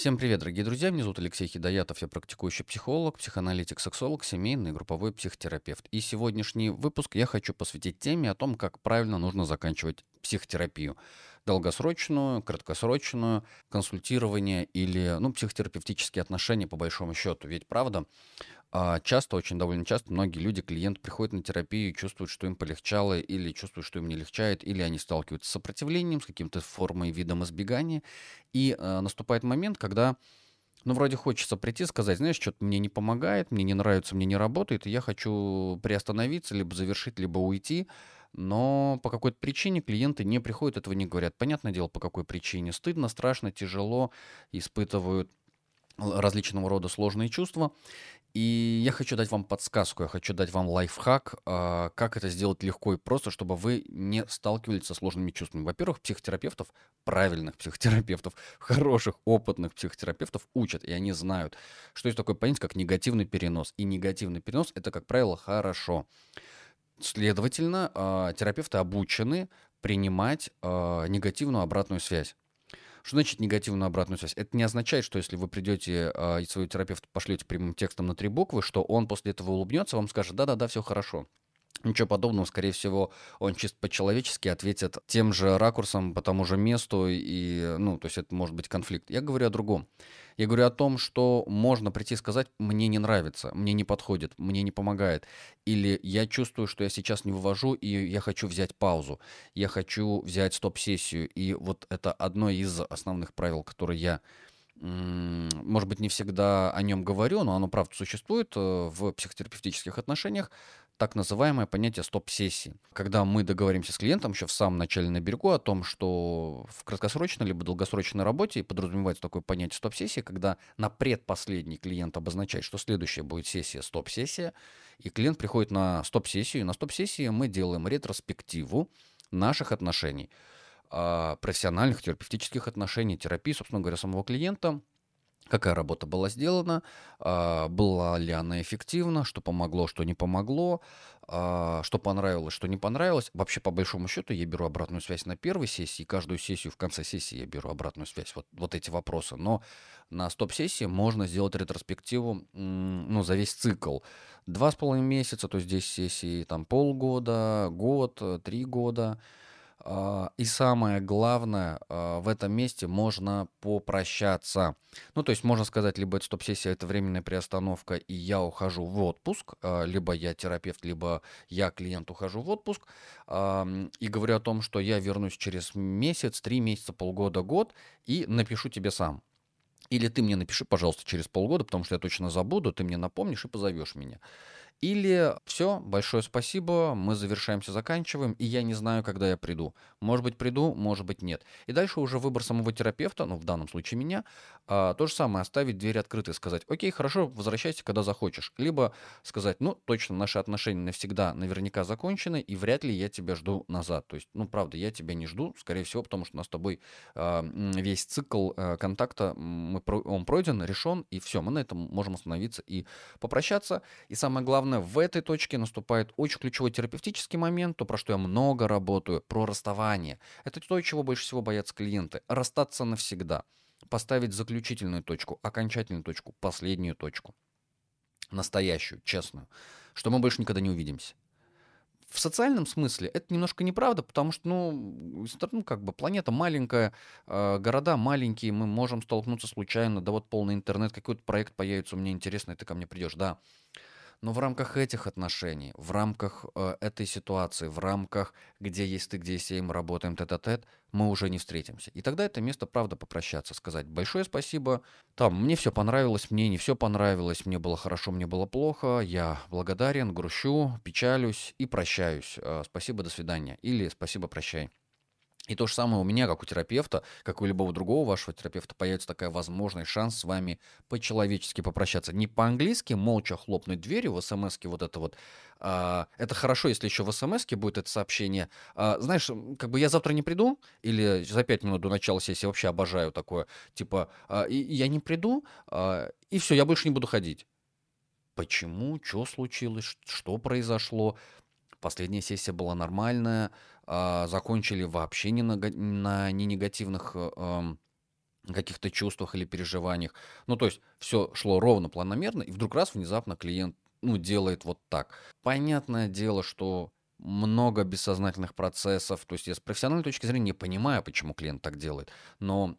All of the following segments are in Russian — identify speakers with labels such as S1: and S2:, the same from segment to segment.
S1: Всем привет, дорогие друзья. Меня зовут Алексей Хидоятов. Я практикующий психолог, психоаналитик, сексолог, семейный и групповой психотерапевт. И сегодняшний выпуск я хочу посвятить теме о том, как правильно нужно заканчивать психотерапию. Долгосрочную, краткосрочную, консультирование или ну, психотерапевтические отношения по большому счету. Ведь правда, часто, очень довольно часто многие люди, клиенты приходят на терапию и чувствуют, что им полегчало, или чувствуют, что им не легчает, или они сталкиваются с сопротивлением, с каким-то формой, видом избегания. И э, наступает момент, когда ну, вроде хочется прийти, сказать, знаешь, что-то мне не помогает, мне не нравится, мне не работает, и я хочу приостановиться, либо завершить, либо уйти. Но по какой-то причине клиенты не приходят, этого не говорят. Понятное дело, по какой причине. Стыдно, страшно, тяжело, испытывают различного рода сложные чувства. И я хочу дать вам подсказку, я хочу дать вам лайфхак, а, как это сделать легко и просто, чтобы вы не сталкивались со сложными чувствами. Во-первых, психотерапевтов, правильных психотерапевтов, хороших, опытных психотерапевтов учат, и они знают, что есть такое понятие, как негативный перенос. И негативный перенос – это, как правило, хорошо. Следовательно, а, терапевты обучены принимать а, негативную обратную связь. Что значит негативную обратную связь? Это не означает, что если вы придете а, и своего терапевта пошлете прямым текстом на три буквы, что он после этого улыбнется, вам скажет, да-да-да, все хорошо. Ничего подобного, скорее всего, он чисто по-человечески ответит тем же ракурсом, по тому же месту, и, ну, то есть это может быть конфликт. Я говорю о другом. Я говорю о том, что можно прийти и сказать, мне не нравится, мне не подходит, мне не помогает. Или я чувствую, что я сейчас не вывожу, и я хочу взять паузу, я хочу взять стоп-сессию. И вот это одно из основных правил, которые я может быть, не всегда о нем говорю, но оно правда существует э, в психотерапевтических отношениях так называемое понятие стоп-сессии. Когда мы договоримся с клиентом еще в самом начале на берегу о том, что в краткосрочной либо долгосрочной работе подразумевается такое понятие стоп-сессии, когда на предпоследний клиент обозначает, что следующая будет сессия стоп-сессия, и клиент приходит на стоп-сессию, на стоп-сессии мы делаем ретроспективу наших отношений, а, профессиональных, терапевтических отношений, терапии, собственно говоря, самого клиента – какая работа была сделана, а, была ли она эффективна, что помогло, что не помогло, а, что понравилось, что не понравилось. Вообще, по большому счету, я беру обратную связь на первой сессии, каждую сессию в конце сессии я беру обратную связь, вот, вот эти вопросы. Но на стоп-сессии можно сделать ретроспективу ну, за весь цикл. Два с половиной месяца, то есть здесь сессии там полгода, год, три года – и самое главное, а, в этом месте можно попрощаться. Ну, то есть можно сказать, либо это стоп-сессия, это временная приостановка, и я ухожу в отпуск, а, либо я терапевт, либо я клиент ухожу в отпуск, и говорю о том, что я вернусь через месяц, три месяца, полгода, год, и напишу тебе сам. Или ты мне напиши, пожалуйста, через полгода, потому что я точно забуду, ты мне напомнишь и позовешь меня. Или все, большое спасибо, мы завершаемся, заканчиваем, и я не знаю, когда я приду. Может быть, приду, может быть, нет. И дальше уже выбор самого терапевта, ну, в данном случае меня, а, то же самое, оставить дверь открытой, сказать, окей, хорошо, возвращайся, когда захочешь. Либо сказать, ну, точно, наши отношения навсегда наверняка закончены, и вряд ли я тебя жду назад. То есть, ну, правда, я тебя не жду, скорее всего, потому что у нас с тобой а, весь цикл а, контакта, мы, он пройден, решен, и все, мы на этом можем остановиться и попрощаться. И самое главное, главное, в этой точке наступает очень ключевой терапевтический момент, то, про что я много работаю, про расставание. Это то, чего больше всего боятся клиенты. Расстаться навсегда. Поставить заключительную точку, окончательную точку, последнюю точку. Настоящую, честную. Что мы больше никогда не увидимся. В социальном смысле это немножко неправда, потому что, ну, ну как бы планета маленькая, э, города маленькие, мы можем столкнуться случайно, да вот полный интернет, какой-то проект появится, у меня интересно, ты ко мне придешь, да. Но в рамках этих отношений, в рамках э, этой ситуации, в рамках, где есть ты, где есть я, мы работаем тет-а-тет, мы уже не встретимся. И тогда это место, правда, попрощаться, сказать большое спасибо. Там, мне все понравилось, мне не все понравилось, мне было хорошо, мне было плохо, я благодарен, грущу, печалюсь и прощаюсь. Э, спасибо, до свидания. Или спасибо, прощай. И то же самое у меня, как у терапевта, как у любого другого вашего терапевта, появится такая возможность, шанс с вами по-человечески попрощаться. Не по-английски, молча хлопнуть дверью в смс вот это вот. А, это хорошо, если еще в смс будет это сообщение. А, знаешь, как бы я завтра не приду, или за пять минут до начала сессии, вообще обожаю такое. Типа, а, и, я не приду, а, и все, я больше не буду ходить. Почему? Что случилось? Что произошло? Последняя сессия была нормальная, а, закончили вообще не на, на не негативных э, каких-то чувствах или переживаниях. Ну, то есть все шло ровно, планомерно, и вдруг раз внезапно клиент, ну, делает вот так. Понятное дело, что много бессознательных процессов. То есть я с профессиональной точки зрения не понимаю, почему клиент так делает. Но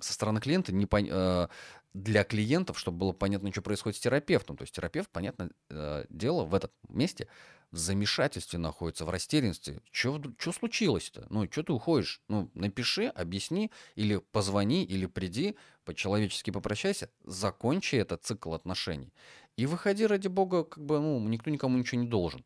S1: со стороны клиента не пон... э, для клиентов, чтобы было понятно, что происходит с терапевтом. То есть терапевт, понятное э, дело, в этом месте в замешательстве находится, в растерянности. Что случилось-то? Ну, что ты уходишь? Ну, напиши, объясни, или позвони, или приди, по-человечески попрощайся, закончи этот цикл отношений. И выходи, ради бога, как бы, ну, никто никому ничего не должен.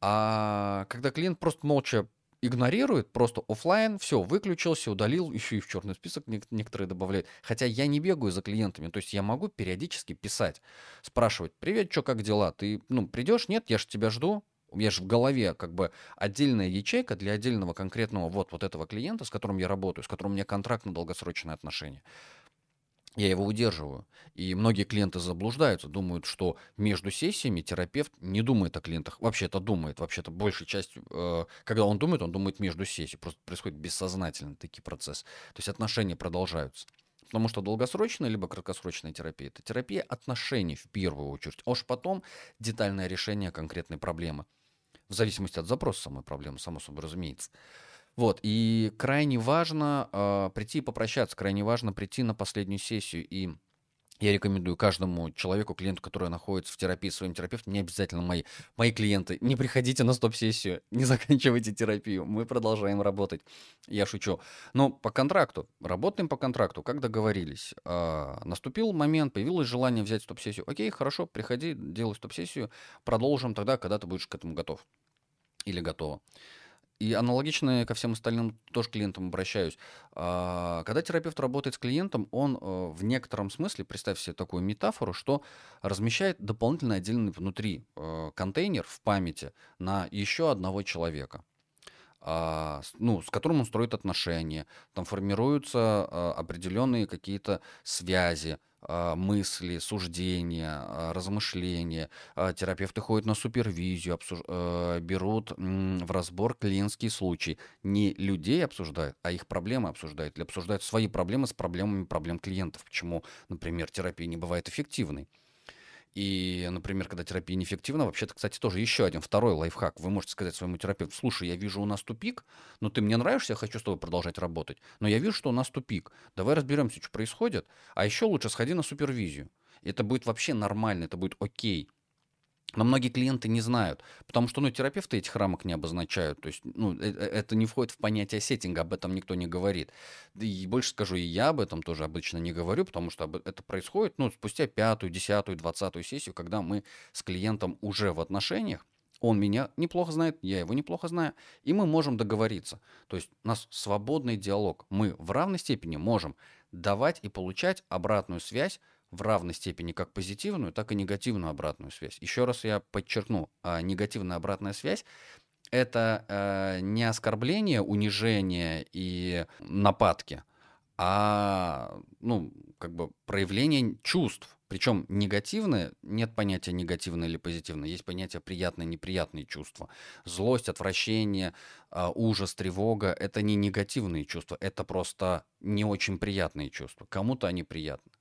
S1: А когда клиент просто молча игнорирует, просто офлайн, все, выключился, удалил, еще и в черный список некоторые добавляют. Хотя я не бегаю за клиентами, то есть я могу периодически писать, спрашивать, привет, что, как дела? Ты, ну, придешь? Нет, я же тебя жду. У меня же в голове как бы отдельная ячейка для отдельного конкретного вот, вот этого клиента, с которым я работаю, с которым у меня контракт на долгосрочные отношения я его удерживаю. И многие клиенты заблуждаются, думают, что между сессиями терапевт не думает о клиентах. Вообще это думает. Вообще-то большей частью, э, когда он думает, он думает между сессией. Просто происходит бессознательно такие процессы. То есть отношения продолжаются. Потому что долгосрочная либо краткосрочная терапия – это терапия отношений в первую очередь, а уж потом детальное решение конкретной проблемы. В зависимости от запроса самой проблемы, само собой разумеется. Вот, и крайне важно э, прийти и попрощаться, крайне важно прийти на последнюю сессию. И я рекомендую каждому человеку, клиенту, который находится в терапии, своим терапевтом, не обязательно мои, мои клиенты, не приходите на стоп-сессию, не заканчивайте терапию, мы продолжаем работать. Я шучу. Но по контракту, работаем по контракту, как договорились. Э, наступил момент, появилось желание взять стоп-сессию. Окей, хорошо, приходи, делай стоп-сессию, продолжим тогда, когда ты будешь к этому готов или готова. И аналогично ко всем остальным тоже клиентам обращаюсь. А, когда терапевт работает с клиентом, он э, в некотором смысле, представь себе такую метафору, что размещает дополнительно отдельный внутри э, контейнер в памяти на еще одного человека а, ну, с которым он строит отношения, там формируются а, определенные какие-то связи, а, мысли, суждения, размышления. Терапевты ходят на супервизию, обсуж... Э, берут в разбор клиентские случаи. Не людей обсуждают, а их проблемы обсуждают. Или обсуждают свои проблемы с проблемами проблем клиентов. Почему, например, терапия не бывает эффективной. И, например, когда терапия неэффективна, вообще-то, кстати, тоже еще один, второй лайфхак. Вы можете сказать своему терапевту, слушай, я вижу у нас тупик, но ты мне нравишься, я хочу с тобой продолжать работать, но я вижу, что у нас тупик. Давай разберемся, что происходит, а еще лучше сходи на супервизию. Это будет вообще нормально, это будет окей. Но многие клиенты не знают, потому что ну, терапевты этих рамок не обозначают. То есть ну, э, э, это не входит в понятие сеттинга, об этом никто не говорит. И больше скажу, и я об этом тоже обычно не говорю, потому что это происходит ну, спустя пятую, десятую, двадцатую сессию, когда мы с клиентом уже в отношениях, он меня неплохо знает, я его неплохо знаю, и мы можем договориться. То есть у нас свободный диалог. Мы в равной степени можем давать и получать обратную связь в равной степени как позитивную, так и негативную обратную связь. Еще раз я подчеркну, а, негативная обратная связь это э, не оскорбление, унижение и нападки, а ну, как бы проявление чувств. Причем негативное, нет понятия негативное или позитивное, есть понятие приятные, неприятные чувства. Злость, отвращение, э, ужас, тревога – это не негативные чувства, это просто не очень приятные чувства. Кому-то они приятны.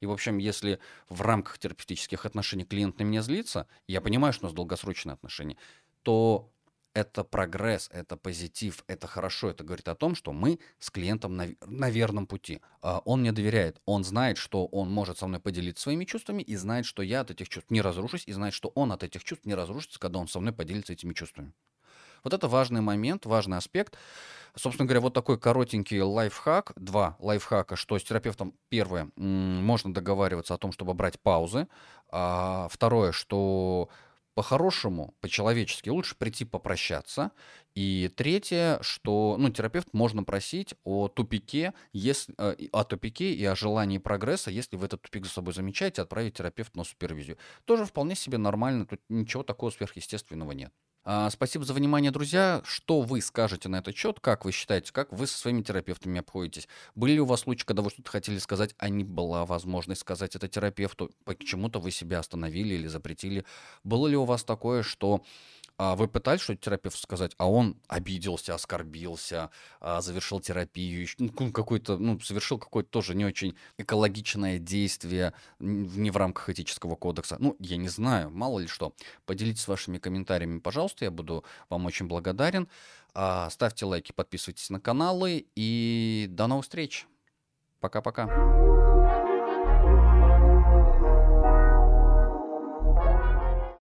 S1: И, в общем, если в рамках терапевтических отношений клиент на меня злится, я понимаю, что у нас долгосрочные отношения, то это прогресс, это позитив, это хорошо. Это говорит о том, что мы с клиентом на, на верном пути. А, он мне доверяет, он знает, что он может со мной поделиться своими чувствами и знает, что я от этих чувств не разрушусь, и знает, что он от этих чувств не разрушится, когда он со мной поделится этими чувствами. Вот это важный момент, важный аспект. Собственно говоря, вот такой коротенький лайфхак, два лайфхака, что с терапевтом, первое, можно договариваться о том, чтобы брать паузы, а второе, что по-хорошему, по-человечески лучше прийти попрощаться. И третье, что ну, терапевт можно просить о тупике, если, э, о тупике и о желании прогресса, если вы этот тупик за собой замечаете, отправить терапевта на супервизию. Тоже вполне себе нормально, тут ничего такого сверхъестественного нет. А, спасибо за внимание, друзья. Что вы скажете на этот счет? Как вы считаете, как вы со своими терапевтами обходитесь? Были ли у вас случаи, когда вы что-то хотели сказать, а не была возможность сказать это терапевту? Почему-то вы себя остановили или запретили? Было ли у вас такое, что А вы пытались что-то терапевту сказать, а он обиделся, оскорбился, а, завершил терапию, ну, какой-то, ну, совершил какое-то тоже не очень экологичное действие не в рамках этического кодекса. Ну, я не знаю, мало ли что. Поделитесь вашими комментариями, пожалуйста, я буду вам очень благодарен. А, ставьте лайки, подписывайтесь на каналы и до новых встреч. Пока-пока.